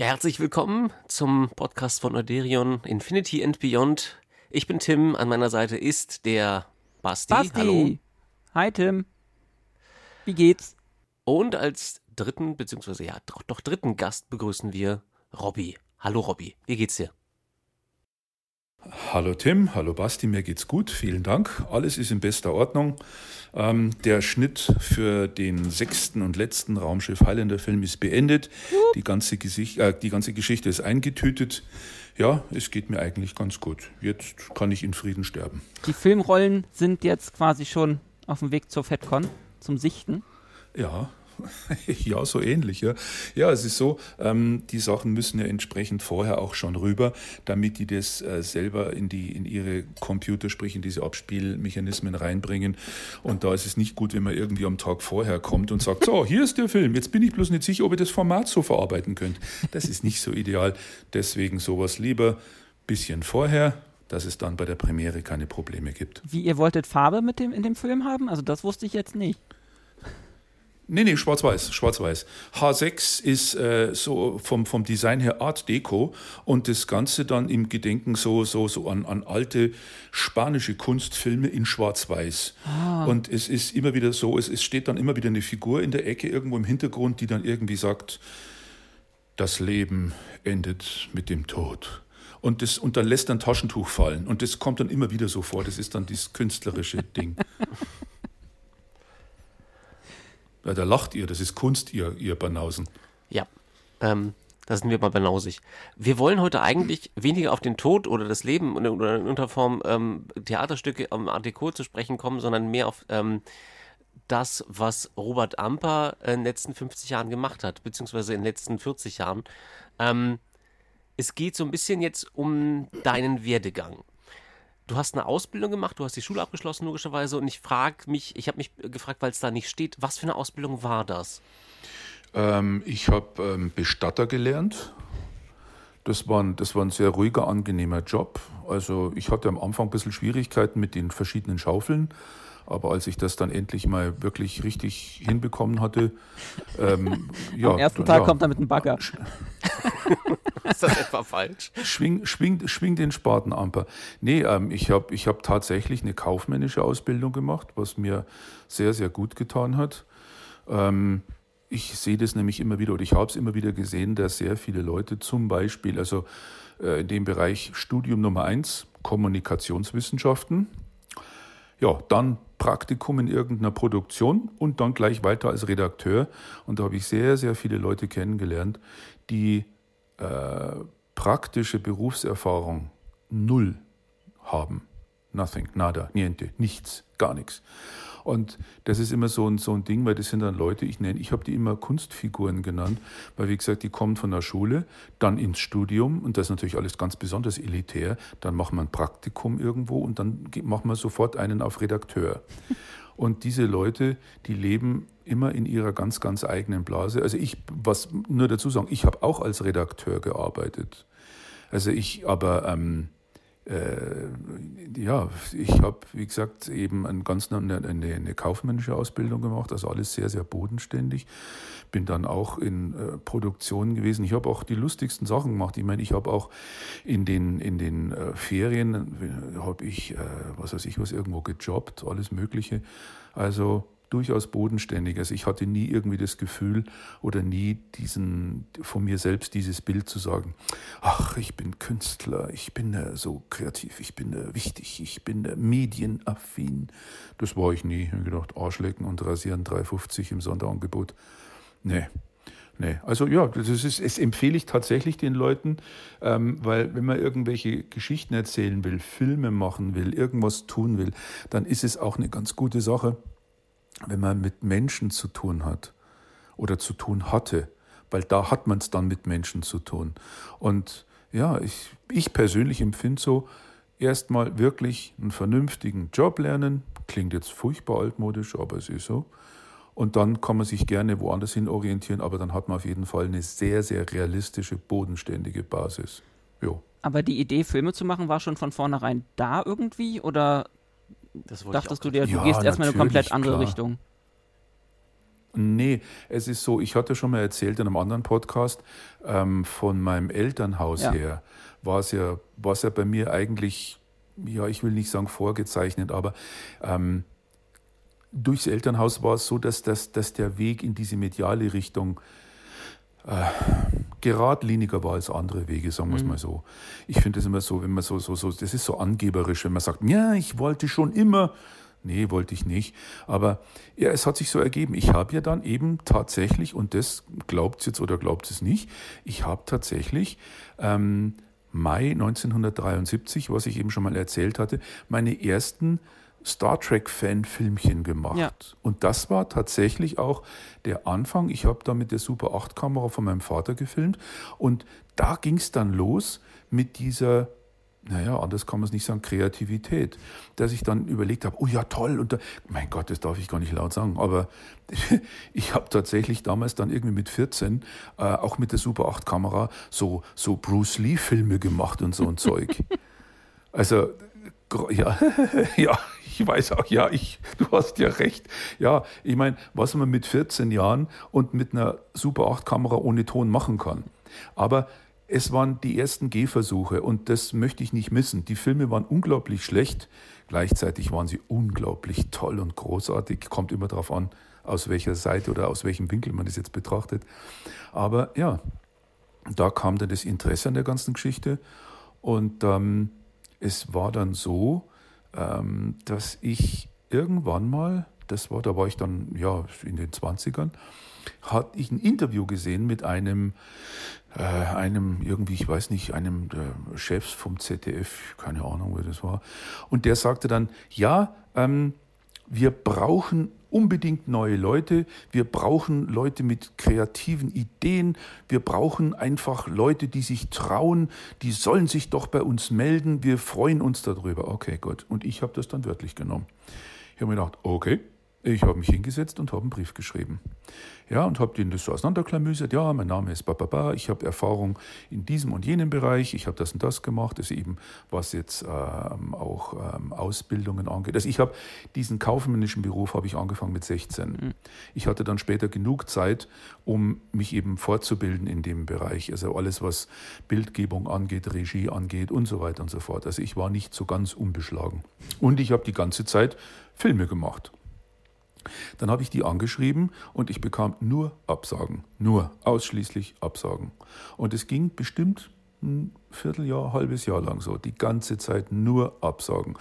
Ja, herzlich willkommen zum Podcast von Euderion Infinity and Beyond. Ich bin Tim, an meiner Seite ist der Basti. Basti. Hallo. Hi Tim. Wie geht's? Und als dritten, beziehungsweise ja, doch, doch dritten Gast begrüßen wir Robby. Hallo Robby, wie geht's dir? Hallo Tim, hallo Basti, mir geht's gut, vielen Dank. Alles ist in bester Ordnung. Ähm, der Schnitt für den sechsten und letzten Raumschiff Highlander Film ist beendet. Die ganze, Gesicht, äh, die ganze Geschichte ist eingetütet. Ja, es geht mir eigentlich ganz gut. Jetzt kann ich in Frieden sterben. Die Filmrollen sind jetzt quasi schon auf dem Weg zur FedCon, zum Sichten. Ja, ja, so ähnlich. Ja, ja es ist so, ähm, die Sachen müssen ja entsprechend vorher auch schon rüber, damit die das äh, selber in, die, in ihre Computer, sprich in diese Abspielmechanismen reinbringen. Und da ist es nicht gut, wenn man irgendwie am Tag vorher kommt und sagt, so, hier ist der Film, jetzt bin ich bloß nicht sicher, ob ihr das Format so verarbeiten könnt. Das ist nicht so ideal. Deswegen sowas lieber bisschen vorher, dass es dann bei der Premiere keine Probleme gibt. Wie ihr wolltet Farbe mit dem in dem Film haben? Also das wusste ich jetzt nicht. Nee, nee, schwarz-weiß, schwarz-weiß. H6 ist äh, so vom, vom Design her Art Deco und das Ganze dann im Gedenken so, so, so an, an alte spanische Kunstfilme in schwarz-weiß. Ah. Und es ist immer wieder so, es, es steht dann immer wieder eine Figur in der Ecke irgendwo im Hintergrund, die dann irgendwie sagt, das Leben endet mit dem Tod. Und, das, und dann lässt ein Taschentuch fallen. Und das kommt dann immer wieder so vor. Das ist dann dieses künstlerische Ding. Ja, da lacht ihr, das ist Kunst, ihr, ihr Banausen. Ja, ähm, da sind wir mal banausig. Wir wollen heute eigentlich weniger auf den Tod oder das Leben oder in Unterform ähm, Theaterstücke am Art zu sprechen kommen, sondern mehr auf ähm, das, was Robert Amper in den letzten 50 Jahren gemacht hat, beziehungsweise in den letzten 40 Jahren. Ähm, es geht so ein bisschen jetzt um deinen Werdegang du hast eine Ausbildung gemacht, du hast die Schule abgeschlossen, logischerweise. Und ich frage mich, ich habe mich gefragt, weil es da nicht steht, was für eine Ausbildung war das? Ähm, ich habe ähm, Bestatter gelernt. Das war, das war ein sehr ruhiger, angenehmer Job. Also ich hatte am Anfang ein bisschen Schwierigkeiten mit den verschiedenen Schaufeln. Aber als ich das dann endlich mal wirklich richtig hinbekommen hatte, ähm, ja. Am ersten Tag ja, kommt er mit einem Bagger. Ist das etwa falsch? Schwing, schwing, schwing den Spatenamper. Nee, ähm, ich habe ich hab tatsächlich eine kaufmännische Ausbildung gemacht, was mir sehr, sehr gut getan hat. Ähm, ich sehe das nämlich immer wieder, oder ich habe es immer wieder gesehen, dass sehr viele Leute zum Beispiel, also äh, in dem Bereich Studium Nummer eins, Kommunikationswissenschaften, ja, dann Praktikum in irgendeiner Produktion und dann gleich weiter als Redakteur. Und da habe ich sehr, sehr viele Leute kennengelernt, die äh, praktische Berufserfahrung null haben. Nothing, nada, niente, nichts, gar nichts. Und das ist immer so ein, so ein Ding, weil das sind dann Leute, ich nenne, ich habe die immer Kunstfiguren genannt, weil wie gesagt, die kommen von der Schule, dann ins Studium und das ist natürlich alles ganz besonders elitär, dann machen wir ein Praktikum irgendwo und dann machen wir sofort einen auf Redakteur. Und diese Leute, die leben immer in ihrer ganz, ganz eigenen Blase. Also ich, was nur dazu sagen, ich habe auch als Redakteur gearbeitet. Also ich, aber ähm, äh, ja, ich habe, wie gesagt, eben ein ganz eine, eine, eine, kaufmännische Ausbildung gemacht, also alles sehr, sehr bodenständig. Bin dann auch in äh, Produktionen gewesen. Ich habe auch die lustigsten Sachen gemacht. Ich meine, ich habe auch in den, in den äh, Ferien, äh, habe ich, äh, was weiß ich, was irgendwo gejobbt, alles Mögliche. Also durchaus bodenständig. Also ich hatte nie irgendwie das Gefühl oder nie diesen, von mir selbst dieses Bild zu sagen, ach, ich bin Künstler, ich bin äh, so kreativ, ich bin äh, wichtig, ich bin äh, medienaffin. Das war ich nie. Ich habe gedacht, Arschlecken und rasieren 3,50 im Sonderangebot. Nee. Nee, also ja, das ist, das empfehle ich tatsächlich den Leuten, ähm, weil wenn man irgendwelche Geschichten erzählen will, Filme machen will, irgendwas tun will, dann ist es auch eine ganz gute Sache, wenn man mit Menschen zu tun hat oder zu tun hatte, weil da hat man es dann mit Menschen zu tun. Und ja, ich, ich persönlich empfinde so, erstmal wirklich einen vernünftigen Job lernen, klingt jetzt furchtbar altmodisch, aber es ist so. Und dann kann man sich gerne woanders hin orientieren, aber dann hat man auf jeden Fall eine sehr, sehr realistische, bodenständige Basis. Jo. Aber die Idee, Filme zu machen, war schon von vornherein da irgendwie? Oder dachtest du dir, du ja, gehst erstmal in eine komplett andere klar. Richtung? Nee, es ist so, ich hatte schon mal erzählt in einem anderen Podcast, ähm, von meinem Elternhaus Ja. her war es ja, war es ja bei mir eigentlich, ja, ich will nicht sagen vorgezeichnet, aber ähm, durchs Elternhaus war es so, dass, dass, dass der Weg in diese mediale Richtung äh, geradliniger war als andere Wege, sagen wir es mal so. Ich finde das immer so, wenn man so, so, so, das ist so angeberisch, wenn man sagt, ja, ich wollte schon immer. Nee, wollte ich nicht. Aber ja, es hat sich so ergeben. Ich habe ja dann eben tatsächlich, und das glaubt jetzt oder glaubt es nicht, ich habe tatsächlich ähm, Mai 1973, was ich eben schon mal erzählt hatte, meine ersten Star Trek-Fan-Filmchen gemacht. Ja. Und das war tatsächlich auch der Anfang. Ich habe da mit der Super 8-Kamera von meinem Vater gefilmt und da ging es dann los mit dieser, naja, anders kann man es nicht sagen, Kreativität, dass ich dann überlegt habe, oh ja, toll, und da, mein Gott, das darf ich gar nicht laut sagen, aber ich habe tatsächlich damals dann irgendwie mit 14 äh, auch mit der Super 8-Kamera so, so Bruce Lee-Filme gemacht und so ein Zeug. Also, ja, ja, ich weiß auch, ja, ich, du hast ja recht. Ja, ich meine, was man mit 14 Jahren und mit einer Super 8 Kamera ohne Ton machen kann. Aber es waren die ersten Gehversuche und das möchte ich nicht missen. Die Filme waren unglaublich schlecht, gleichzeitig waren sie unglaublich toll und großartig. Kommt immer darauf an, aus welcher Seite oder aus welchem Winkel man das jetzt betrachtet. Aber ja, da kam dann das Interesse an der ganzen Geschichte und ähm, es war dann so, ähm, dass ich irgendwann mal, das war, da war ich dann ja in den 20ern, hatte ich ein Interview gesehen mit einem, äh, einem irgendwie, ich weiß nicht, einem der Chefs vom ZDF, keine Ahnung, wer das war. Und der sagte dann, ja, ähm, wir brauchen unbedingt neue Leute, wir brauchen Leute mit kreativen Ideen, wir brauchen einfach Leute, die sich trauen, die sollen sich doch bei uns melden, wir freuen uns darüber. Okay, gut. Und ich habe das dann wörtlich genommen. Ich habe mir gedacht, okay, ich habe mich hingesetzt und habe einen Brief geschrieben. Ja, und habe den das so auseinanderklamüsert. Ja, mein Name ist Bababa, ich habe Erfahrung in diesem und jenem Bereich, ich habe das und das gemacht, das eben, was jetzt ähm, auch ähm, Ausbildungen angeht. Also ich habe diesen kaufmännischen Beruf habe ich angefangen mit 16. Ich hatte dann später genug Zeit, um mich eben fortzubilden in dem Bereich. Also alles, was Bildgebung angeht, Regie angeht und so weiter und so fort. Also ich war nicht so ganz unbeschlagen. Und ich habe die ganze Zeit Filme gemacht. Dann habe ich die angeschrieben und ich bekam nur Absagen. Nur, ausschließlich Absagen. Und es ging bestimmt ein Vierteljahr, halbes Jahr lang so. Die ganze Zeit nur Absagen.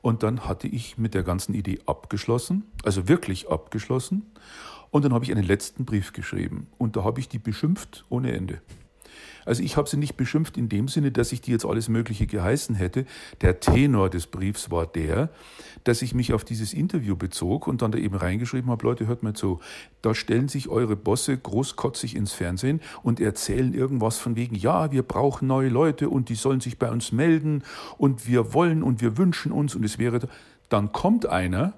Und dann hatte ich mit der ganzen Idee abgeschlossen, also wirklich abgeschlossen. Und dann habe ich einen letzten Brief geschrieben. Und da habe ich die beschimpft ohne Ende. Also ich habe sie nicht beschimpft in dem Sinne, dass ich die jetzt alles Mögliche geheißen hätte. Der Tenor des Briefs war der, dass ich mich auf dieses Interview bezog und dann da eben reingeschrieben habe, Leute, hört mal zu, da stellen sich eure Bosse großkotzig ins Fernsehen und erzählen irgendwas von wegen, ja, wir brauchen neue Leute und die sollen sich bei uns melden und wir wollen und wir wünschen uns und es wäre, dann kommt einer,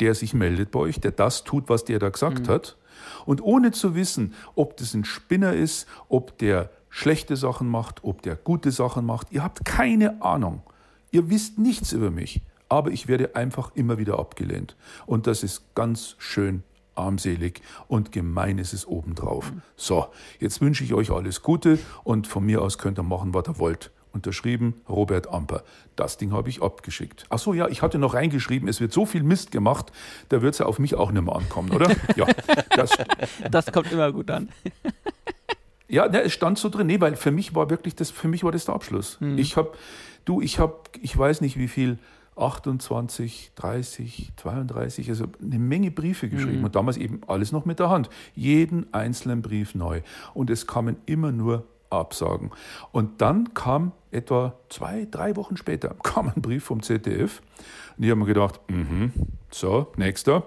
der sich meldet bei euch, der das tut, was der da gesagt hat. Und ohne zu wissen, ob das ein Spinner ist, ob der schlechte Sachen macht, ob der gute Sachen macht, ihr habt keine Ahnung. Ihr wisst nichts über mich, aber ich werde einfach immer wieder abgelehnt. Und das ist ganz schön armselig und gemein ist es obendrauf. So, jetzt wünsche ich euch alles Gute und von mir aus könnt ihr machen, was ihr wollt. Unterschrieben Robert Amper. Das Ding habe ich abgeschickt. Ach so, ja, ich hatte noch reingeschrieben, es wird so viel Mist gemacht, da wird es ja auf mich auch nicht mehr ankommen, oder? Ja, das, Das kommt immer gut an. Ja, ne, es stand so drin. Nee, weil für mich war wirklich das, für mich war das der Abschluss. Ich habe, du, ich habe, ich weiß nicht wie viel, 28, 30, 32, also eine Menge Briefe geschrieben und damals eben alles noch mit der Hand. Jeden einzelnen Brief neu. Und es kamen immer nur Absagen. Und dann kam etwa zwei, drei Wochen später kam ein Brief vom ZDF. Und ich habe mir gedacht, mhm, so, nächster.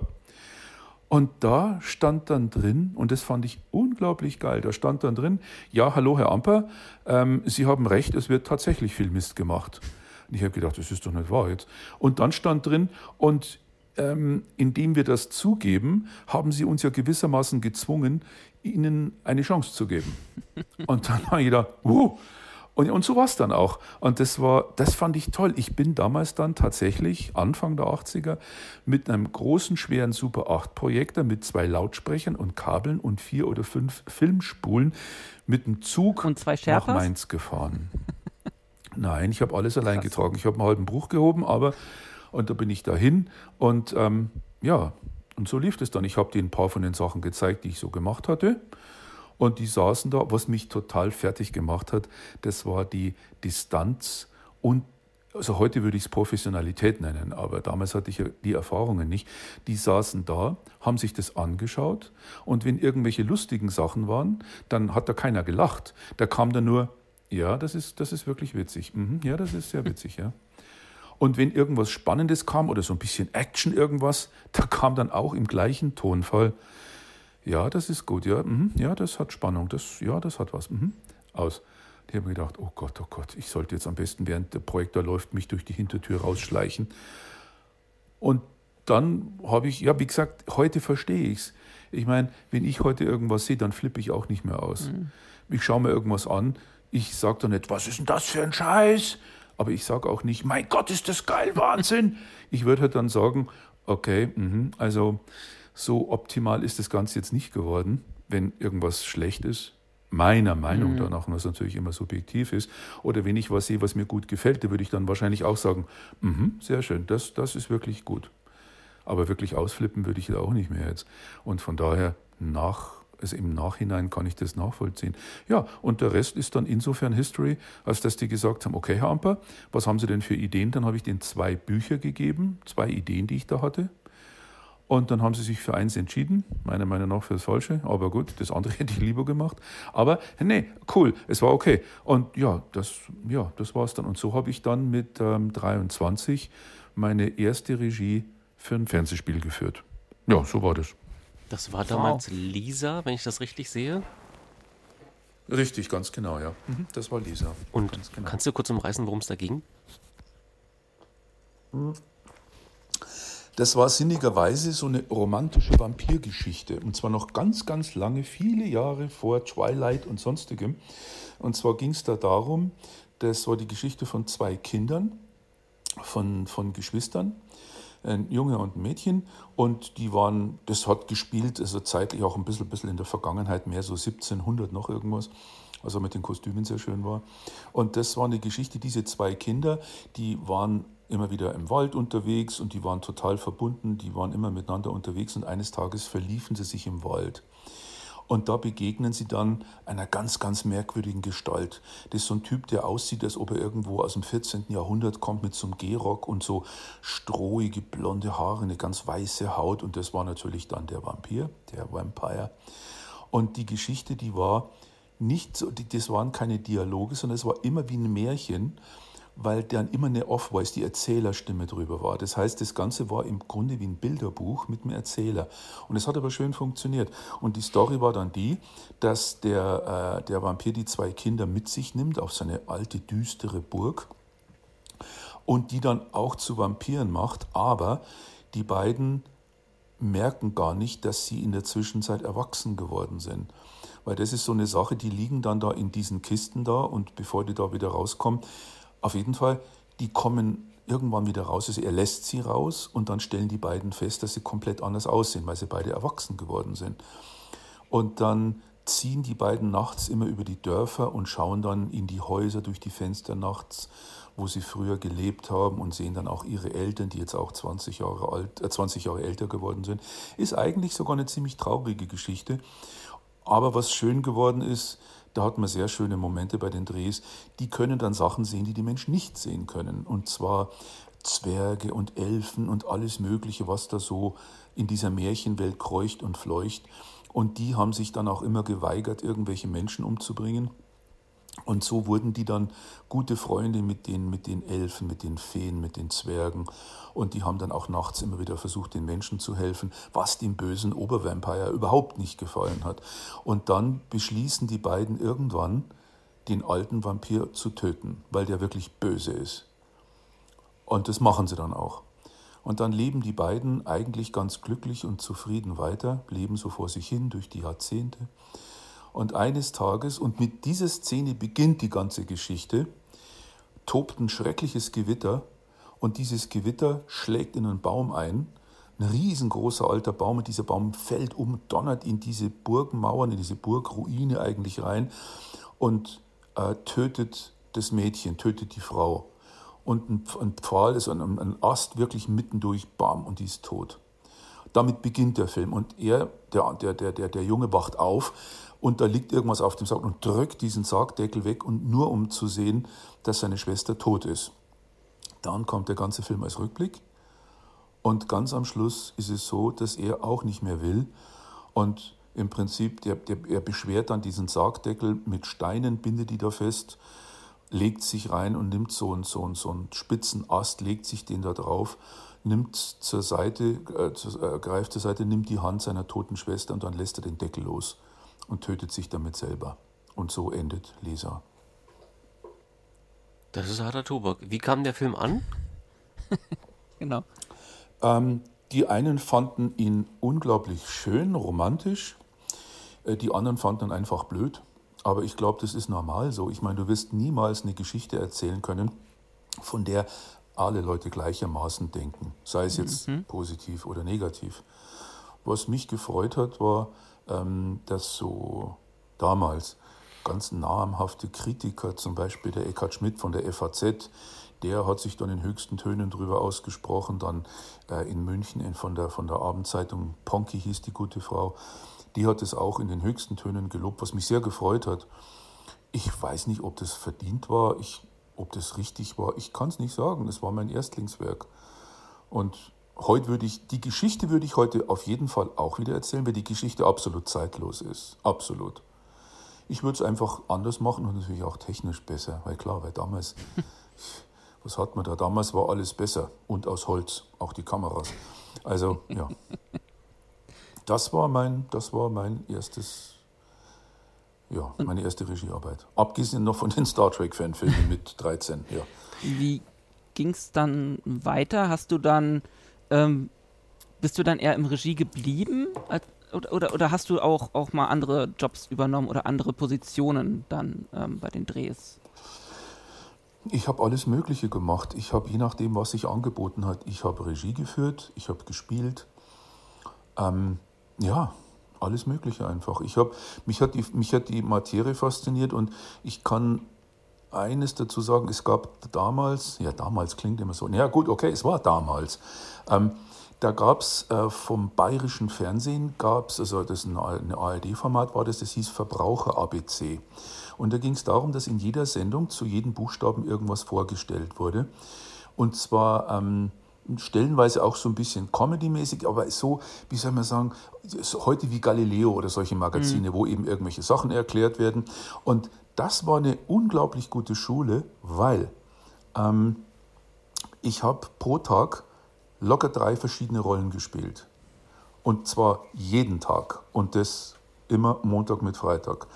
Und da stand dann drin, und das fand ich unglaublich geil, da stand dann drin, ja, hallo Herr Amper, ähm, Sie haben recht, es wird tatsächlich viel Mist gemacht. Und ich habe gedacht, das ist doch nicht wahr jetzt. Und dann stand drin, und ähm, indem wir das zugeben, haben Sie uns ja gewissermaßen gezwungen, Ihnen eine Chance zu geben. Und dann habe ich gedacht, uh, Und, und so war es dann auch. Und das war, das fand ich toll. Ich bin damals dann tatsächlich, Anfang der 80er, mit einem großen, schweren Super 8 Projektor mit zwei Lautsprechern und Kabeln und vier oder fünf Filmspulen mit dem Zug nach Mainz gefahren. Nein, ich habe alles allein Krass. getragen. Ich habe einen halben Bruch gehoben, aber und da bin ich dahin und ähm, ja, und so lief es dann. Ich habe denen ein paar von den Sachen gezeigt, die ich so gemacht hatte. Und die saßen da, was mich total fertig gemacht hat, das war die Distanz und also heute würde ich es Professionalität nennen, aber damals hatte ich ja die Erfahrungen nicht. Die saßen da, haben sich das angeschaut und wenn irgendwelche lustigen Sachen waren, dann hat da keiner gelacht. Da kam dann nur, ja, das ist, das ist wirklich witzig. Mhm, ja, das ist sehr witzig, ja. Und wenn irgendwas Spannendes kam oder so ein bisschen Action irgendwas, da kam dann auch im gleichen Tonfall, ja, das ist gut, ja, mhm, ja, das hat Spannung, das, ja, das hat was, mhm, aus. Die haben gedacht, oh Gott, oh Gott, ich sollte jetzt am besten, während der Projektor läuft, mich durch die Hintertür rausschleichen. Und dann habe ich, ja, wie gesagt, heute verstehe ich es. Ich meine, wenn ich heute irgendwas sehe, dann flippe ich auch nicht mehr aus. Mhm. Ich schaue mir irgendwas an, ich sage dann nicht, was ist denn das für ein Scheiß? Aber ich sage auch nicht, mein Gott, ist das geil, Wahnsinn. ich würde halt dann sagen, okay, mh, also so optimal ist das Ganze jetzt nicht geworden, wenn irgendwas schlecht ist. Meiner Meinung mhm. danach, was natürlich immer subjektiv ist. Oder wenn ich was sehe, was mir gut gefällt, da würde ich dann wahrscheinlich auch sagen, mh, sehr schön, das, das ist wirklich gut. Aber wirklich ausflippen würde ich auch nicht mehr jetzt. Und von daher nach also im Nachhinein kann ich das nachvollziehen. Ja, und der Rest ist dann insofern History, als dass die gesagt haben, okay, Herr Amper, was haben Sie denn für Ideen? Dann habe ich denen zwei Bücher gegeben, zwei Ideen, die ich da hatte. Und dann haben sie sich für eins entschieden, meiner Meinung nach für das Falsche, aber gut, das andere hätte ich lieber gemacht. Aber nee, cool, es war okay. Und ja, das, ja, das war es dann. Und so habe ich dann mit ähm, 23 meine erste Regie für ein Fernsehspiel geführt. Ja, so war das. Das war damals wow. Lisa, wenn ich das richtig sehe. Richtig, ganz genau, ja. Mhm, das war Lisa. Und genau. kannst du kurz umreißen, worum es da ging? Das war sinnigerweise so eine romantische Vampirgeschichte. Und zwar noch ganz, ganz lange, viele Jahre vor Twilight und sonstigem. Und zwar ging es da darum, das war die Geschichte von zwei Kindern, von, von Geschwistern ein Junge und ein Mädchen und die waren, das hat gespielt, also zeitlich auch ein bisschen, bisschen in der Vergangenheit, mehr so 1700 noch irgendwas, also mit den Kostümen sehr schön war. Und das war eine Geschichte, diese zwei Kinder, die waren immer wieder im Wald unterwegs und die waren total verbunden, die waren immer miteinander unterwegs und eines Tages verliefen sie sich im Wald. Und da begegnen sie dann einer ganz, ganz merkwürdigen Gestalt. Das ist so ein Typ, der aussieht, als ob er irgendwo aus dem 14. Jahrhundert kommt mit so einem Gehrock und so strohige blonde Haare, eine ganz weiße Haut. Und das war natürlich dann der Vampir, der Vampire. Und die Geschichte, die war nicht so, das waren keine Dialoge, sondern es war immer wie ein Märchen weil dann immer eine Off-Voice, die Erzählerstimme drüber war. Das heißt, das Ganze war im Grunde wie ein Bilderbuch mit einem Erzähler. Und es hat aber schön funktioniert. Und die Story war dann die, dass der, äh, der Vampir die zwei Kinder mit sich nimmt auf seine alte, düstere Burg und die dann auch zu Vampiren macht, aber die beiden merken gar nicht, dass sie in der Zwischenzeit erwachsen geworden sind. Weil das ist so eine Sache, die liegen dann da in diesen Kisten da und bevor die da wieder rauskommen, auf jeden Fall, die kommen irgendwann wieder raus. Also er lässt sie raus und dann stellen die beiden fest, dass sie komplett anders aussehen, weil sie beide erwachsen geworden sind. Und dann ziehen die beiden nachts immer über die Dörfer und schauen dann in die Häuser durch die Fenster nachts, wo sie früher gelebt haben und sehen dann auch ihre Eltern, die jetzt auch 20 Jahre, alt, äh 20 Jahre älter geworden sind. Ist eigentlich sogar eine ziemlich traurige Geschichte. Aber was schön geworden ist, da hat man sehr schöne Momente bei den Drehs. Die können dann Sachen sehen, die die Menschen nicht sehen können. Und zwar Zwerge und Elfen und alles Mögliche, was da so in dieser Märchenwelt kreucht und fleucht. Und die haben sich dann auch immer geweigert, irgendwelche Menschen umzubringen. Und so wurden die dann gute Freunde mit den, mit den Elfen, mit den Feen, mit den Zwergen. Und die haben dann auch nachts immer wieder versucht, den Menschen zu helfen, was dem bösen Obervampire überhaupt nicht gefallen hat. Und dann beschließen die beiden irgendwann, den alten Vampir zu töten, weil der wirklich böse ist. Und das machen sie dann auch. Und dann leben die beiden eigentlich ganz glücklich und zufrieden weiter, leben so vor sich hin durch die Jahrzehnte. Und eines Tages, und mit dieser Szene beginnt die ganze Geschichte, tobt ein schreckliches Gewitter und dieses Gewitter schlägt in einen Baum ein. Ein riesengroßer alter Baum und dieser Baum fällt um, donnert in diese Burgmauern, in diese Burgruine eigentlich rein und äh, tötet das Mädchen, tötet die Frau. Und ein, ein Pfahl ist ein, ein Ast wirklich mittendurch, bam, und die ist tot. Damit beginnt der Film. Und er, der, der, der, der, der Junge wacht auf und da liegt irgendwas auf dem Sarg und drückt diesen Sargdeckel weg und nur um zu sehen, dass seine Schwester tot ist. Dann kommt der ganze Film als Rückblick und ganz am Schluss ist es so, dass er auch nicht mehr will und im Prinzip, der, der, er beschwert dann diesen Sargdeckel mit Steinen, bindet die da fest, legt sich rein und nimmt so, einen, so, einen, so einen spitzen Ast, legt sich den da drauf, nimmt zur Seite, äh, äh, greift zur Seite, nimmt die Hand seiner toten Schwester und dann lässt er den Deckel los und tötet sich damit selber. Und so endet Lisa. Das ist harter Tobak. Wie kam der Film an? genau. Ähm, die einen fanden ihn unglaublich schön, romantisch. Äh, die anderen fanden ihn einfach blöd. Aber ich glaube, das ist normal so. Ich meine, du wirst niemals eine Geschichte erzählen können, von der alle Leute gleichermaßen denken, sei es jetzt mhm. positiv oder negativ. Was mich gefreut hat, war, ähm, dass so damals ganz namhafte Kritiker, zum Beispiel der Eckhard Schmidt von der FAZ, der hat sich dann in höchsten Tönen darüber ausgesprochen. Dann äh, in München von, der, von der Abendzeitung Ponky hieß die gute Frau. Die hat es auch in den höchsten Tönen gelobt, was mich sehr gefreut hat. Ich weiß nicht, ob das verdient war, ich, ob das richtig war. Ich kann es nicht sagen. Es war mein Erstlingswerk. Und heute würde ich, die Geschichte würde ich heute auf jeden Fall auch wieder erzählen, weil die Geschichte absolut zeitlos ist. Absolut. Ich würde es einfach anders machen und natürlich auch technisch besser, weil klar, weil damals, was hat man da? Damals war alles besser und aus Holz, auch die Kameras. Also, ja. Das war mein, das war mein erstes, ja, meine erste Regiearbeit. Abgesehen noch von den Star Trek-Fanfilmen mit 13, ja. Wie ging es dann weiter? Hast du dann ähm, bist du dann eher im Regie geblieben? Oder, oder, oder, hast du auch, auch mal andere Jobs übernommen oder andere Positionen dann ähm, bei den Drehs? Ich habe alles Mögliche gemacht. Ich habe je nachdem, was sich angeboten hat, ich habe Regie geführt, ich habe gespielt. Ähm, ja, alles Mögliche einfach. Ich hab, mich, hat die, mich hat die Materie fasziniert und ich kann eines dazu sagen, es gab damals, ja damals klingt immer so, ja gut, okay, es war damals. Ähm, da gab es äh, vom bayerischen Fernsehen, gab es, also das ein, ein ARD-Format war das, das hieß Verbraucher ABC. Und da ging es darum, dass in jeder Sendung zu jedem Buchstaben irgendwas vorgestellt wurde. Und zwar ähm, stellenweise auch so ein bisschen Comedy-mäßig, aber so, wie soll man sagen, heute wie Galileo oder solche Magazine, mhm. wo eben irgendwelche Sachen erklärt werden. Und das war eine unglaublich gute Schule, weil ähm, ich habe pro Tag locker drei verschiedene Rollen gespielt. Und zwar jeden Tag. Und das immer Montag mit Freitag.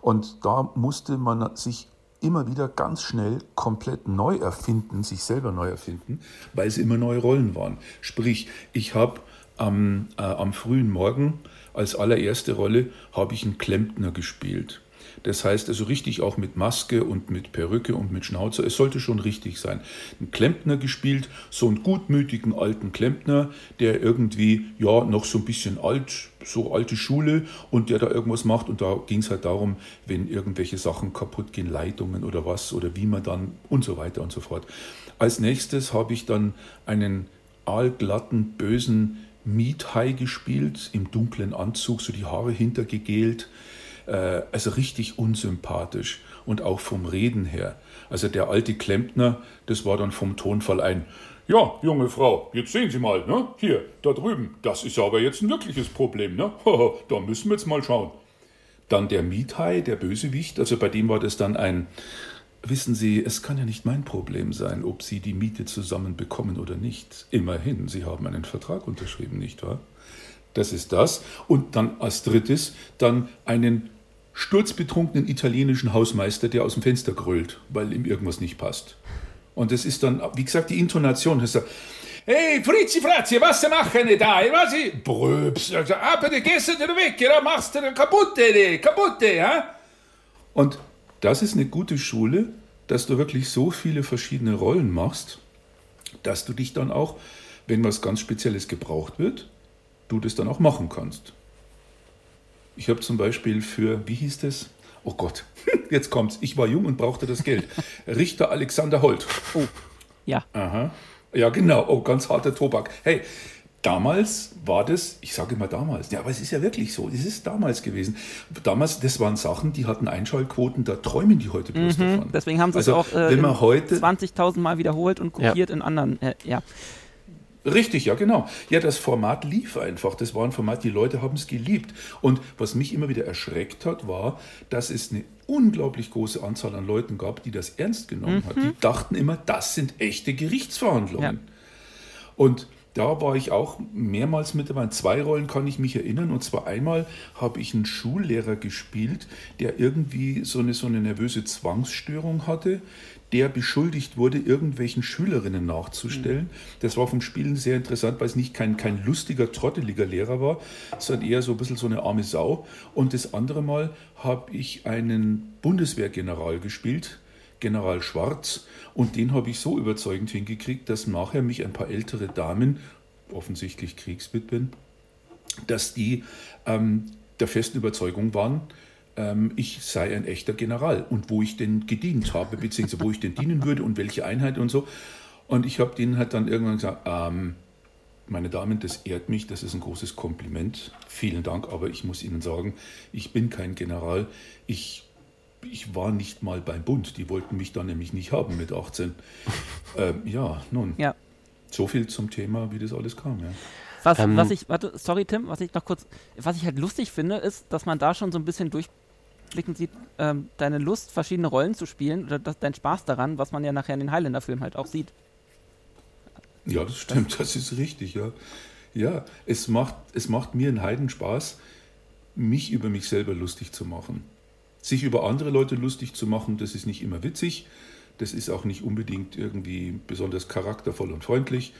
Und da musste man sich immer wieder ganz schnell komplett neu erfinden, sich selber neu erfinden, weil es immer neue Rollen waren. Sprich, ich habe am, äh, am frühen Morgen als allererste Rolle habe ich einen Klempner gespielt. Das heißt also richtig auch mit Maske und mit Perücke und mit Schnauzer. Es sollte schon richtig sein. Ein Klempner gespielt, so einen gutmütigen alten Klempner, der irgendwie, ja, noch so ein bisschen alt, so alte Schule und der da irgendwas macht. Und da ging es halt darum, wenn irgendwelche Sachen kaputt gehen, Leitungen oder was oder wie man dann und so weiter und so fort. Als nächstes habe ich dann einen aalglatten, bösen Miethai gespielt, im dunklen Anzug, so die Haare hintergegelt äh, also richtig unsympathisch und auch vom Reden her. Also der alte Klempner, das war dann vom Tonfall ein, ja, junge Frau, jetzt sehen Sie mal, ne? Hier, da drüben, das ist aber jetzt ein wirkliches Problem, ne? da müssen wir jetzt mal schauen. Dann der Miethai, der Bösewicht, also bei dem war das dann ein, wissen Sie, es kann ja nicht mein Problem sein, ob Sie die Miete zusammen bekommen oder nicht. Immerhin, Sie haben einen Vertrag unterschrieben, nicht wahr? Das ist das. Und dann als drittes dann einen sturzbetrunkenen italienischen Hausmeister, der aus dem Fenster grölt, weil ihm irgendwas nicht passt. Und das ist dann, wie gesagt, die Intonation. Ist, Hey, Fritzi Fratzi, was machen die da? Was ich? Bröps. Ah, bitte gehst du weg, ja, machst du kaputte, kaputte, ja? Und das ist eine gute Schule, dass du wirklich so viele verschiedene Rollen machst, dass du dich dann auch, wenn was ganz Spezielles gebraucht wird, du das dann auch machen kannst. Ich habe zum Beispiel für, wie hieß das? Oh Gott, jetzt kommt's. Ich war jung und brauchte das Geld. Richter Alexander Holt. Oh, ja. Aha. Ja, genau. Oh, ganz harter Tobak. Hey, damals war das, ich sage immer damals, ja, aber es ist ja wirklich so, es ist damals gewesen. Damals, das waren Sachen, die hatten Einschaltquoten, da träumen die heute bloß mhm, davon. Deswegen haben sie also, es auch äh, 20.000 Mal wiederholt und kopiert ja. in anderen, äh, ja. Richtig, ja, genau. Ja, das Format lief einfach. Das war ein Format, die Leute haben es geliebt. Und was mich immer wieder erschreckt hat, war, dass es eine unglaublich große Anzahl an Leuten gab, die das ernst genommen mhm. hat. Die dachten immer, das sind echte Gerichtsverhandlungen. Ja. Und da war ich auch mehrmals mit dabei. In zwei Rollen kann ich mich erinnern. Und zwar einmal habe ich einen Schullehrer gespielt, der irgendwie so eine, so eine nervöse Zwangsstörung hatte der beschuldigt wurde, irgendwelchen Schülerinnen nachzustellen. Mhm. Das war vom Spielen sehr interessant, weil es nicht kein, kein lustiger, trotteliger Lehrer war, sondern eher so ein bisschen so eine arme Sau. Und das andere Mal habe ich einen Bundeswehrgeneral gespielt, General Schwarz, und den habe ich so überzeugend hingekriegt, dass nachher mich ein paar ältere Damen, offensichtlich Kriegswitwen, dass die ähm, der festen Überzeugung waren, ähm, ich sei ein echter General und wo ich denn gedient habe, beziehungsweise wo ich denn dienen würde und welche Einheit und so. Und ich habe denen halt dann irgendwann gesagt, ähm, meine Damen, das ehrt mich, das ist ein großes Kompliment. Vielen Dank, aber ich muss Ihnen sagen, ich bin kein General. Ich, ich war nicht mal beim Bund. Die wollten mich dann nämlich nicht haben mit 18. Ähm, ja, nun. Ja. So viel zum Thema, wie das alles kam. Ja. Was, ähm, was ich, warte, sorry Tim, was ich noch kurz, was ich halt lustig finde, ist, dass man da schon so ein bisschen durch rückblickend sieht, ähm, deine Lust, verschiedene Rollen zu spielen oder das, dein Spaß daran, was man ja nachher in den Highlander-Filmen halt auch sieht. Ja, das stimmt, das ist richtig, ja. Ja, es macht, es macht mir einen Heidenspaß, mich über mich selber lustig zu machen. Sich über andere Leute lustig zu machen, das ist nicht immer witzig, das ist auch nicht unbedingt irgendwie besonders charaktervoll und freundlich,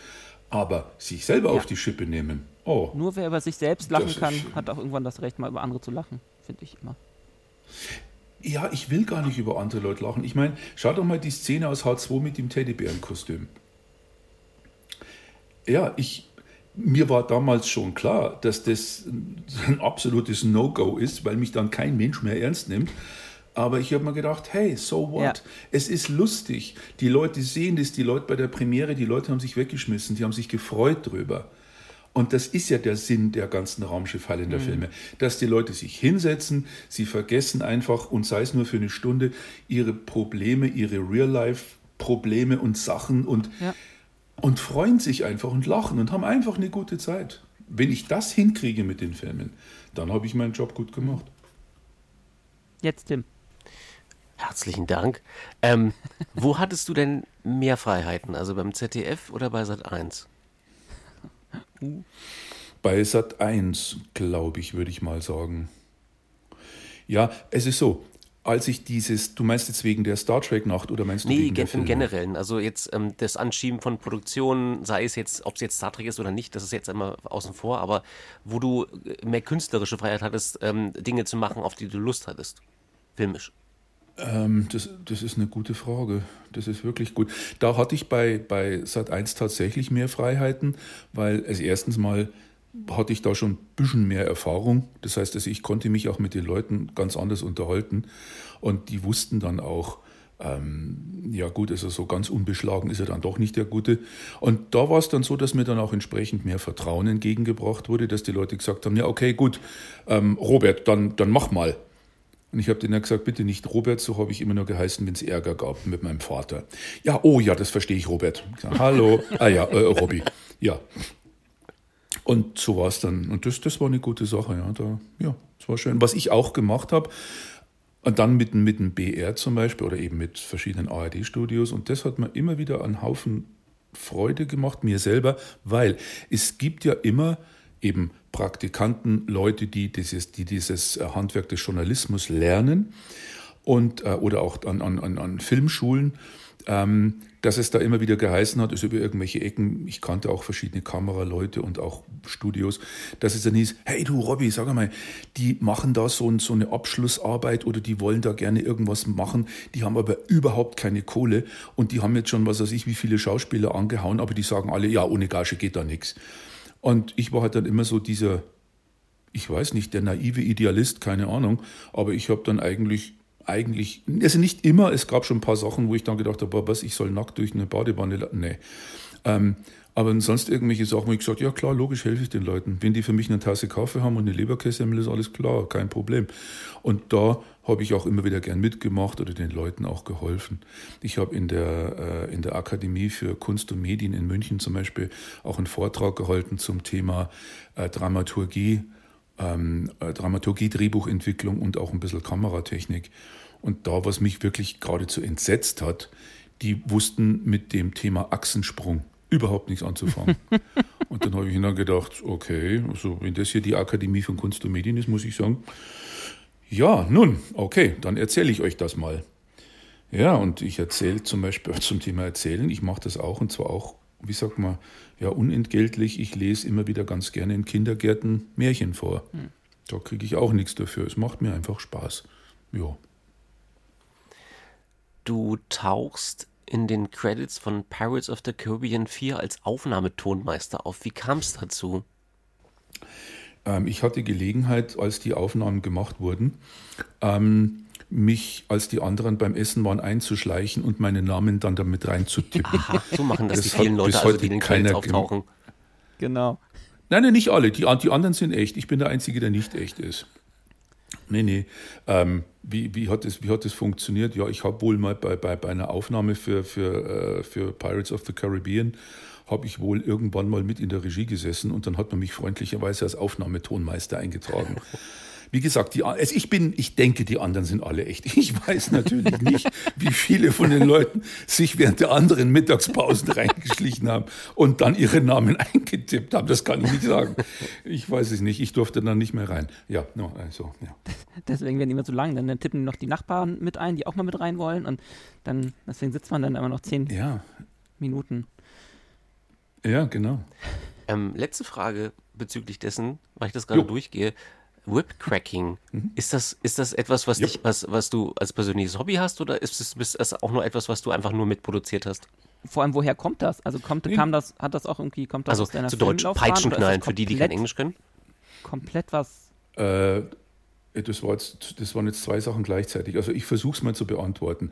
aber sich selber ja. auf die Schippe nehmen. Oh, Nur wer über sich selbst lachen kann, hat auch irgendwann das Recht, mal über andere zu lachen, finde ich immer. Ja, ich will gar nicht über andere Leute lachen. Ich meine, schau doch mal die Szene aus H2 mit dem Teddybärenkostüm. Ja, ich, mir war damals schon klar, dass das ein absolutes No-Go ist, weil mich dann kein Mensch mehr ernst nimmt. Aber ich habe mir gedacht, hey, so what? Ja. Es ist lustig. Die Leute sehen das, die Leute bei der Premiere, die Leute haben sich weggeschmissen, die haben sich gefreut drüber. Und das ist ja der Sinn der ganzen Raumschiff Highlander mhm. Filme, dass die Leute sich hinsetzen, sie vergessen einfach und sei es nur für eine Stunde ihre Probleme, ihre Real-Life-Probleme und Sachen und, ja. und freuen sich einfach und lachen und haben einfach eine gute Zeit. Wenn ich das hinkriege mit den Filmen, dann habe ich meinen Job gut gemacht. Jetzt Tim. Herzlichen Dank. Ähm, wo hattest du denn mehr Freiheiten? Also beim ZDF oder bei Sat 1? Bei Sat 1, glaube ich, würde ich mal sagen. Ja, es ist so. Als ich dieses, du meinst jetzt wegen der Star Trek Nacht oder meinst du nee, wegen der im Generellen. Also jetzt ähm, das Anschieben von Produktionen, sei es jetzt, ob es jetzt Star Trek ist oder nicht, das ist jetzt immer außen vor, aber wo du äh, mehr künstlerische Freiheit hattest, ähm, Dinge zu machen, auf die du Lust hattest, filmisch. Ähm, das, das ist eine gute Frage. Das ist wirklich gut. Da hatte ich bei, bei Sat1 tatsächlich mehr Freiheiten, weil es erstens mal hatte ich da schon ein bisschen mehr Erfahrung. Das heißt, also ich konnte mich auch mit den Leuten ganz anders unterhalten und die wussten dann auch, ähm, ja gut, also so ganz unbeschlagen ist er dann doch nicht der Gute. Und da war es dann so, dass mir dann auch entsprechend mehr Vertrauen entgegengebracht wurde, dass die Leute gesagt haben, ja okay, gut, ähm, Robert, dann, dann mach mal. Und ich habe denen gesagt, bitte nicht Robert, so habe ich immer nur geheißen, wenn es Ärger gab mit meinem Vater. Ja, oh ja, das verstehe ich, Robert. Ich sag, Hallo, ah ja, äh, Robby, ja. Und so war es dann. Und das, das war eine gute Sache, ja. Da, ja, das war schön. Was ich auch gemacht habe, und dann mit, mit dem BR zum Beispiel oder eben mit verschiedenen ARD-Studios. Und das hat mir immer wieder einen Haufen Freude gemacht, mir selber, weil es gibt ja immer eben Praktikanten, Leute, die dieses, die dieses äh, Handwerk des Journalismus lernen. und, äh, oder auch an, an, an Filmschulen. Ähm, dass es da immer wieder geheißen hat, also über irgendwelche Ecken, ich kannte auch verschiedene Kameraleute und auch Studios, dass es dann hieß, hey du Robby, sag mal, die machen da so, so eine Abschlussarbeit oder die wollen da gerne irgendwas machen, die haben aber überhaupt keine Kohle und die haben jetzt schon, was weiß ich, wie viele Schauspieler angehauen, aber die sagen alle, ja, ohne Gage geht da nichts. Und ich war halt dann immer so dieser, ich weiß nicht, der naive Idealist, keine Ahnung, aber ich habe dann eigentlich eigentlich, also nicht immer, es gab schon ein paar Sachen, wo ich dann gedacht habe, was, ich soll nackt durch eine Badewanne, nee. Ähm, aber sonst irgendwelche Sachen, wo ich gesagt ja klar, logisch helfe ich den Leuten. Wenn die für mich eine Tasse Kaffee haben und eine Leberkässemmel, ist alles klar, kein Problem. Und da habe ich auch immer wieder gern mitgemacht oder den Leuten auch geholfen. Ich habe in der, äh, in der Akademie für Kunst und Medien in München zum Beispiel auch einen Vortrag gehalten zum Thema äh, Dramaturgie, ähm, äh, Dramaturgie, Drehbuchentwicklung und auch ein bisschen Kameratechnik. Und da, was mich wirklich geradezu entsetzt hat, die wussten mit dem Thema Achsensprung überhaupt nichts anzufangen. und dann habe ich dann gedacht, okay, also wenn das hier die Akademie von Kunst und Medien ist, muss ich sagen, ja, nun, okay, dann erzähle ich euch das mal. Ja, und ich erzähle zum Beispiel zum Thema Erzählen, ich mache das auch und zwar auch, wie sagt man, ja, unentgeltlich. Ich lese immer wieder ganz gerne in Kindergärten Märchen vor. Hm. Da kriege ich auch nichts dafür. Es macht mir einfach Spaß. Ja. Du tauchst in den Credits von Pirates of the Caribbean 4 als Aufnahmetonmeister auf. Wie kam es dazu? Ähm, ich hatte Gelegenheit, als die Aufnahmen gemacht wurden, ähm, mich, als die anderen beim Essen waren, einzuschleichen und meinen Namen dann damit reinzutippen. Aha, so machen das, das die vielen Leute, also die in den Credits auftauchen. Genau. Nein, nein, nicht alle. Die, die anderen sind echt. Ich bin der Einzige, der nicht echt ist. Nee, nee. Ähm, wie, wie, hat das, wie hat das funktioniert? Ja, ich habe wohl mal bei, bei, bei einer Aufnahme für, für, äh, für Pirates of the Caribbean habe ich wohl irgendwann mal mit in der Regie gesessen und dann hat man mich freundlicherweise als Aufnahmetonmeister eingetragen. Wie gesagt, die, also ich bin, ich denke, die anderen sind alle echt. Ich weiß natürlich nicht, wie viele von den Leuten sich während der anderen Mittagspausen reingeschlichen haben und dann ihre Namen eingetippt haben. Das kann ich nicht sagen. Ich weiß es nicht. Ich durfte dann nicht mehr rein. Ja, no, also, ja. Deswegen werden die immer zu lang. Dann, dann tippen noch die Nachbarn mit ein, die auch mal mit rein wollen. Und dann, deswegen sitzt man dann immer noch zehn ja. Minuten. Ja, genau. Ähm, letzte Frage bezüglich dessen, weil ich das gerade durchgehe. Whipcracking, mhm. ist, das, ist das etwas, was, dich, was, was du als persönliches Hobby hast oder ist es ist das auch nur etwas, was du einfach nur mitproduziert hast? Vor allem, woher kommt das? Also kommt, kam das, hat das auch irgendwie, kommt das also aus deiner zu Deutsch Peitschenknallen, für die, die kein Englisch können? Komplett was? Äh, das, war jetzt, das waren jetzt zwei Sachen gleichzeitig. Also ich versuche es mal zu beantworten.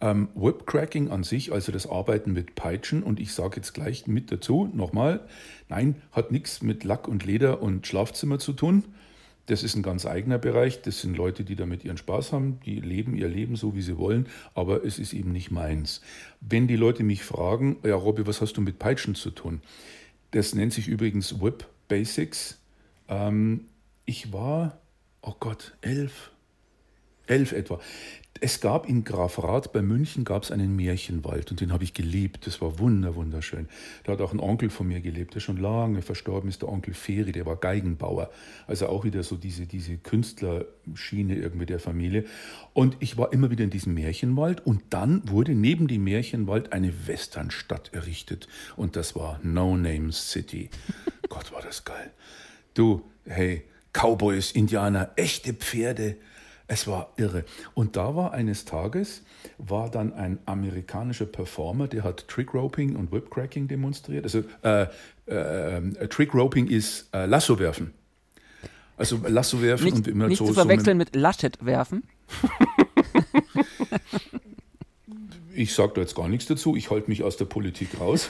Ähm, Whipcracking an sich, also das Arbeiten mit Peitschen, und ich sage jetzt gleich mit dazu, nochmal, nein, hat nichts mit Lack und Leder und Schlafzimmer zu tun. Das ist ein ganz eigener Bereich. Das sind Leute, die damit ihren Spaß haben, die leben ihr Leben so, wie sie wollen, aber es ist eben nicht meins. Wenn die Leute mich fragen, ja, Robby, was hast du mit Peitschen zu tun? Das nennt sich übrigens Whip Basics. Ähm, ich war, oh Gott, elf, elf etwa. Es gab in Grafrath bei München gab es einen Märchenwald und den habe ich geliebt. Das war wunder, wunderschön. Da hat auch ein Onkel von mir gelebt, der schon lange verstorben ist, der Onkel Feri, der war Geigenbauer. Also auch wieder so diese, diese Künstlerschiene irgendwie der Familie. Und ich war immer wieder in diesem Märchenwald und dann wurde neben dem Märchenwald eine Westernstadt errichtet. Und das war No Name City. Gott, war das geil. Du, hey, Cowboys, Indianer, echte Pferde. Es war irre. Und da war eines Tages, war dann ein amerikanischer Performer, der hat Trickroping und Whipcracking demonstriert. Also äh, äh, äh, Trickroping ist äh, Lasso werfen. Also Lasso werfen nicht, und immer nicht so. Nicht zu verwechseln so mit Laschet werfen. Ich sage da jetzt gar nichts dazu. Ich halte mich aus der Politik raus.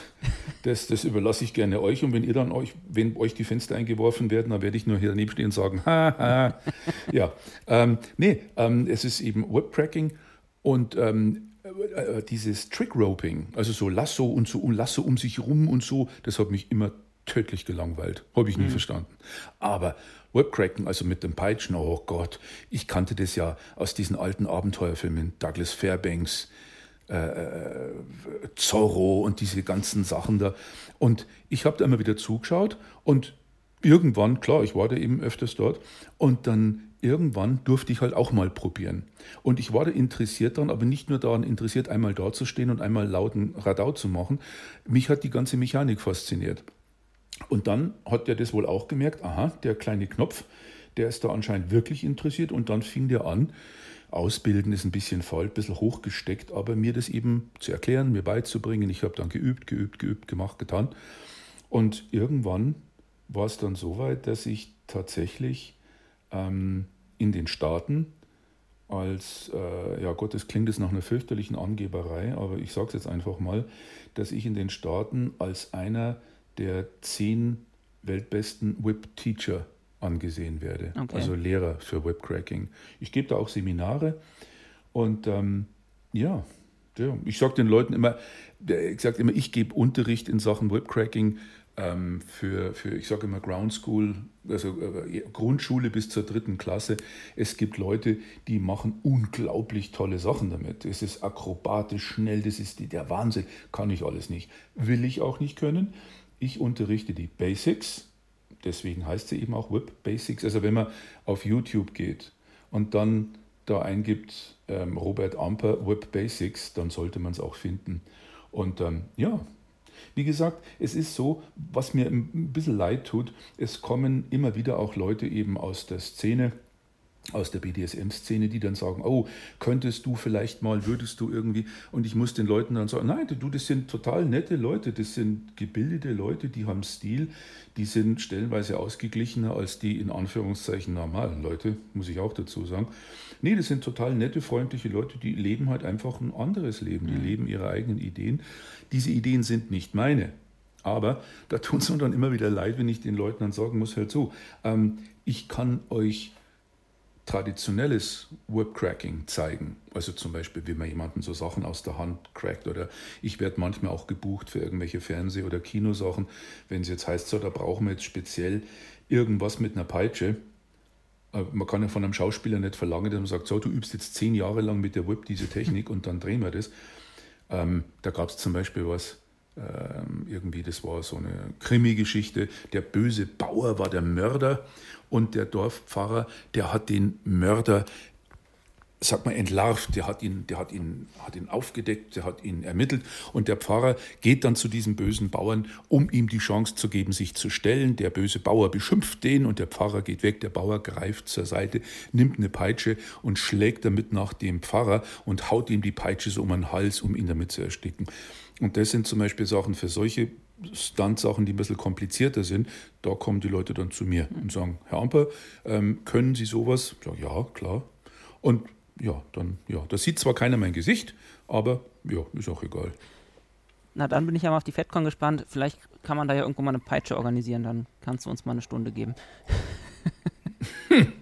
Das, das überlasse ich gerne euch. Und wenn ihr dann euch, wenn euch die Fenster eingeworfen werden, dann werde ich nur hier daneben stehen und sagen, ha, ha. Ja, ähm, nee, ähm, es ist eben Webtracking und ähm, äh, dieses Trick-Roping, also so Lasso und so und Lasso um sich rum und so, das hat mich immer tödlich gelangweilt. Habe ich nie mhm. verstanden. Aber Webcracken, also mit dem Peitschen, oh Gott, ich kannte das ja aus diesen alten Abenteuerfilmen, Douglas Fairbanks, äh, Zorro und diese ganzen Sachen da. Und ich habe da immer wieder zugeschaut und irgendwann, klar, ich war da eben öfters dort und dann irgendwann durfte ich halt auch mal probieren. Und ich war da interessiert daran, aber nicht nur daran interessiert, einmal da zu stehen und einmal lauten Radau zu machen. Mich hat die ganze Mechanik fasziniert. Und dann hat der das wohl auch gemerkt, aha, der kleine Knopf, der ist da anscheinend wirklich interessiert und dann fing der an, Ausbilden ist ein bisschen faul, ein bisschen hochgesteckt, aber mir das eben zu erklären, mir beizubringen. Ich habe dann geübt, geübt, geübt, gemacht, getan. Und irgendwann war es dann so weit, dass ich tatsächlich ähm, in den Staaten als, äh, ja Gott, das klingt jetzt nach einer fürchterlichen Angeberei, aber ich sage es jetzt einfach mal, dass ich in den Staaten als einer der zehn weltbesten Whip-Teacher angesehen werde, okay. also Lehrer für Webcracking. Ich gebe da auch Seminare und ähm, ja, ja, ich sage den Leuten immer, ich sage immer, ich gebe Unterricht in Sachen Webcracking ähm, für, für, ich sage immer Ground School, also äh, Grundschule bis zur dritten Klasse. Es gibt Leute, die machen unglaublich tolle Sachen damit. Es ist akrobatisch, schnell, das ist die, der Wahnsinn. Kann ich alles nicht. Will ich auch nicht können. Ich unterrichte die Basics, deswegen heißt sie eben auch Web Basics. Also wenn man auf YouTube geht und dann da eingibt ähm, Robert Amper Web Basics, dann sollte man es auch finden. Und ähm, ja, wie gesagt, es ist so, was mir ein bisschen leid tut, es kommen immer wieder auch Leute eben aus der Szene, aus der BDSM-Szene, die dann sagen, oh, könntest du vielleicht mal, würdest du irgendwie, und ich muss den Leuten dann sagen, nein, du, das sind total nette Leute, das sind gebildete Leute, die haben Stil, die sind stellenweise ausgeglichener als die in Anführungszeichen normalen Leute, muss ich auch dazu sagen. Nee, das sind total nette, freundliche Leute, die leben halt einfach ein anderes Leben, die mhm. leben ihre eigenen Ideen. Diese Ideen sind nicht meine. Aber da tut es mir dann immer wieder leid, wenn ich den Leuten dann sagen muss, hört so, ähm, ich kann euch traditionelles Webcracking zeigen. Also zum Beispiel, wie man jemanden so Sachen aus der Hand crackt oder ich werde manchmal auch gebucht für irgendwelche Fernseh- oder Kinosachen. Wenn es jetzt heißt, so, da brauchen wir jetzt speziell irgendwas mit einer Peitsche. Äh, man kann ja von einem Schauspieler nicht verlangen, dass man sagt, so, du übst jetzt zehn Jahre lang mit der Web diese Technik und dann drehen wir das. Ähm, da gab es zum Beispiel was, irgendwie, das war so eine Krimi-Geschichte. Der böse Bauer war der Mörder und der Dorfpfarrer, der hat den Mörder sag mal, entlarvt, der hat ihn, der hat ihn, hat ihn aufgedeckt, der hat ihn ermittelt und der Pfarrer geht dann zu diesem bösen Bauern, um ihm die Chance zu geben, sich zu stellen. Der böse Bauer beschimpft den und der Pfarrer geht weg. Der Bauer greift zur Seite, nimmt eine Peitsche und schlägt damit nach dem Pfarrer und haut ihm die Peitsche so um den Hals, um ihn damit zu ersticken. Und das sind zum Beispiel Sachen für solche Stunt-Sachen, die ein bisschen komplizierter sind, da kommen die Leute dann zu mir und sagen, Herr Amper, ähm, können Sie sowas? Ja, ja, klar. Und ja, dann, ja, da sieht zwar keiner mein Gesicht, aber ja, ist auch egal. Na, dann bin ich ja mal auf die FedCon gespannt. Vielleicht kann man da ja irgendwo mal eine Peitsche organisieren, dann kannst du uns mal eine Stunde geben.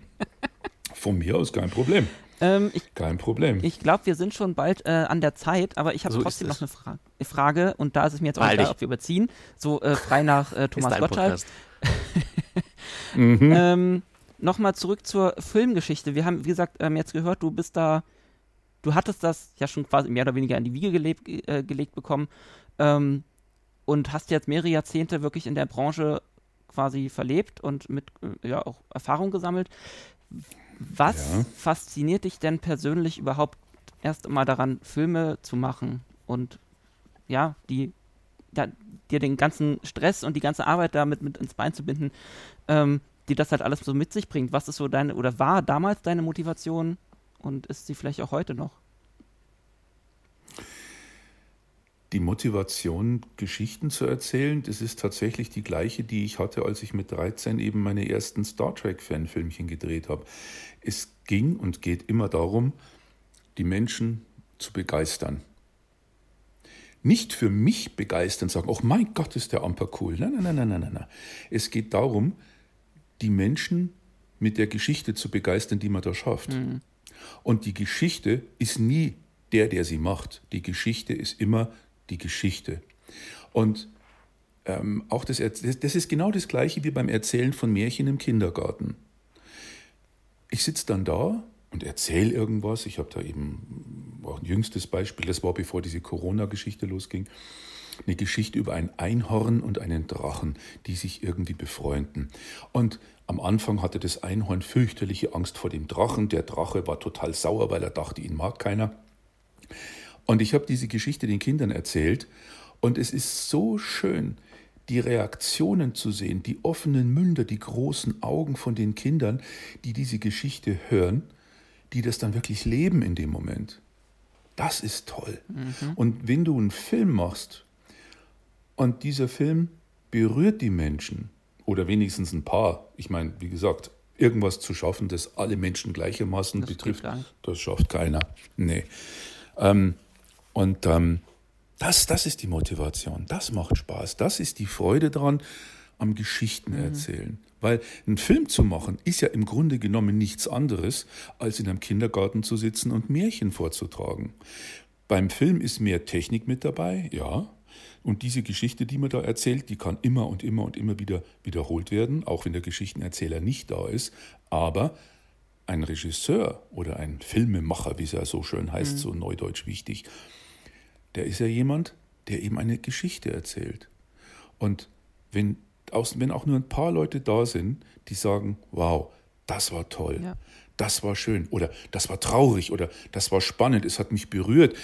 Von mir aus kein Problem. Ähm, ich, Kein Problem. Ich glaube, wir sind schon bald äh, an der Zeit, aber ich habe so trotzdem noch eine Fra Frage und da ist es mir jetzt auch egal, ob wir überziehen. So äh, frei nach äh, Thomas Gottschalk. mhm. ähm, Nochmal zurück zur Filmgeschichte. Wir haben, wie gesagt, ähm, jetzt gehört, du bist da, du hattest das ja schon quasi mehr oder weniger in die Wiege gelebt, äh, gelegt bekommen ähm, und hast jetzt mehrere Jahrzehnte wirklich in der Branche quasi verlebt und mit äh, ja auch Erfahrung gesammelt. Was ja. fasziniert dich denn persönlich überhaupt erst mal daran, Filme zu machen und ja, die ja, dir den ganzen Stress und die ganze Arbeit damit mit ins Bein zu binden, ähm, die das halt alles so mit sich bringt? Was ist so deine oder war damals deine Motivation und ist sie vielleicht auch heute noch? Die Motivation, Geschichten zu erzählen, das ist tatsächlich die gleiche, die ich hatte, als ich mit 13 eben meine ersten Star Trek-Fanfilmchen gedreht habe. Es ging und geht immer darum, die Menschen zu begeistern. Nicht für mich begeistern, sagen, oh mein Gott, ist der Amper cool. Nein, nein, nein, nein, nein, nein. Es geht darum, die Menschen mit der Geschichte zu begeistern, die man da schafft. Mhm. Und die Geschichte ist nie der, der sie macht. Die Geschichte ist immer die Geschichte. Und ähm, auch das, das ist genau das Gleiche wie beim Erzählen von Märchen im Kindergarten. Ich sitze dann da und erzähle irgendwas. Ich habe da eben auch ein jüngstes Beispiel, das war bevor diese Corona-Geschichte losging. Eine Geschichte über ein Einhorn und einen Drachen, die sich irgendwie befreunden. Und am Anfang hatte das Einhorn fürchterliche Angst vor dem Drachen. Der Drache war total sauer, weil er dachte, ihn mag keiner. Und ich habe diese Geschichte den Kindern erzählt und es ist so schön, die Reaktionen zu sehen, die offenen Münder, die großen Augen von den Kindern, die diese Geschichte hören, die das dann wirklich leben in dem Moment. Das ist toll. Mhm. Und wenn du einen Film machst und dieser Film berührt die Menschen oder wenigstens ein paar, ich meine, wie gesagt, irgendwas zu schaffen, das alle Menschen gleichermaßen das betrifft, das schafft keiner. Nee. Ähm, und ähm, das, das ist die Motivation, das macht Spaß, das ist die Freude daran am Geschichten mhm. erzählen. Mhm. Weil einen Film zu machen ist ja im Grunde genommen nichts anderes, als in einem Kindergarten zu sitzen und Märchen vorzutragen. Beim Film ist mehr Technik mit dabei, ja. Und diese Geschichte, die man da erzählt, die kann immer und immer und immer wieder wiederholt werden, auch wenn der Geschichtenerzähler nicht da ist. Aber ein Regisseur oder ein Filmemacher, wie es ja so schön heißt, mhm. so neudeutsch wichtig, der ist ja jemand, der eben eine Geschichte erzählt. Und wenn, wenn auch nur ein paar Leute da sind, die sagen, wow, das war toll, ja. das war schön oder das war traurig oder das war spannend, es hat mich berührt.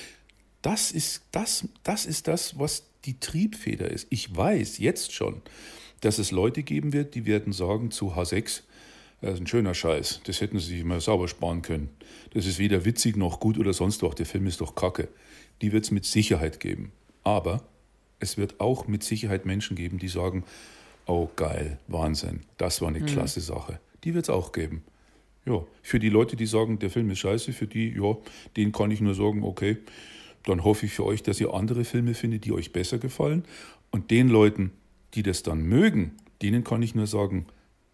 Das ist das, das ist das, was die Triebfeder ist. Ich weiß jetzt schon, dass es Leute geben wird, die werden sagen zu H6, das ist ein schöner Scheiß, das hätten sie sich mal sauber sparen können. Das ist weder witzig noch gut oder sonst was, der Film ist doch kacke die wird es mit Sicherheit geben. Aber es wird auch mit Sicherheit Menschen geben, die sagen, oh geil, Wahnsinn, das war eine mhm. klasse Sache. Die wird es auch geben. Ja, für die Leute, die sagen, der Film ist scheiße, für die, ja, denen kann ich nur sagen, okay, dann hoffe ich für euch, dass ihr andere Filme findet, die euch besser gefallen. Und den Leuten, die das dann mögen, denen kann ich nur sagen,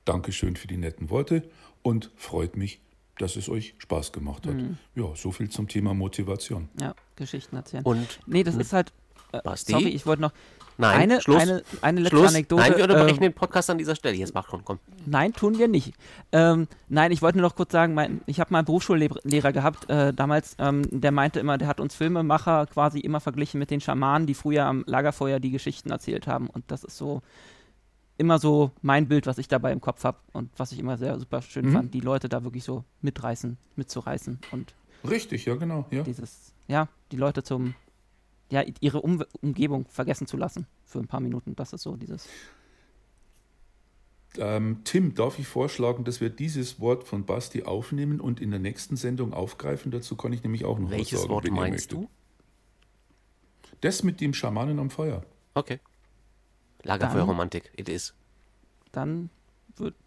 Dankeschön für die netten Worte und freut mich, dass es euch Spaß gemacht hat. Mhm. Ja, so viel zum Thema Motivation. Ja, Geschichten erzählen. Und nee, das ist halt. Äh, Basti? sorry, ich wollte noch. Nein, eine, Schluss. Eine, eine letzte Schluss. Anekdote. Nein, wir unterbrechen äh, den Podcast an dieser Stelle. Jetzt mach schon, komm. Nein, tun wir nicht. Ähm, nein, ich wollte nur noch kurz sagen, mein, ich habe mal einen Berufsschullehrer gehabt äh, damals, ähm, der meinte immer, der hat uns Filmemacher quasi immer verglichen mit den Schamanen, die früher am Lagerfeuer die Geschichten erzählt haben. Und das ist so immer so mein Bild, was ich dabei im Kopf habe und was ich immer sehr super schön mhm. fand, die Leute da wirklich so mitreißen, mitzureißen und richtig, ja genau, ja. Dieses, ja, die Leute zum, ja, ihre um Umgebung vergessen zu lassen für ein paar Minuten. Das ist so dieses. Ähm, Tim, darf ich vorschlagen, dass wir dieses Wort von Basti aufnehmen und in der nächsten Sendung aufgreifen? Dazu kann ich nämlich auch noch Welches was sagen. Wort meinst du? Das mit dem Schamanen am Feuer. Okay. Lagerfeuerromantik, it is. Dann,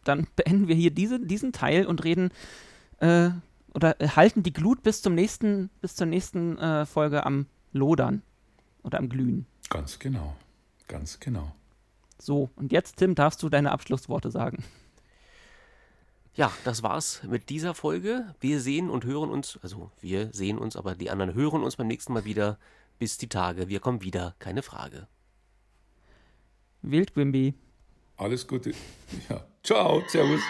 dann beenden wir hier diese, diesen Teil und reden äh, oder halten die Glut bis zum nächsten, bis zur nächsten äh, Folge am Lodern oder am Glühen. Ganz genau. Ganz genau. So, und jetzt, Tim, darfst du deine Abschlussworte sagen. Ja, das war's mit dieser Folge. Wir sehen und hören uns, also wir sehen uns, aber die anderen hören uns beim nächsten Mal wieder. Bis die Tage. Wir kommen wieder, keine Frage. Wählt Wimby. Alles Gute. Ja. Ciao, Servus.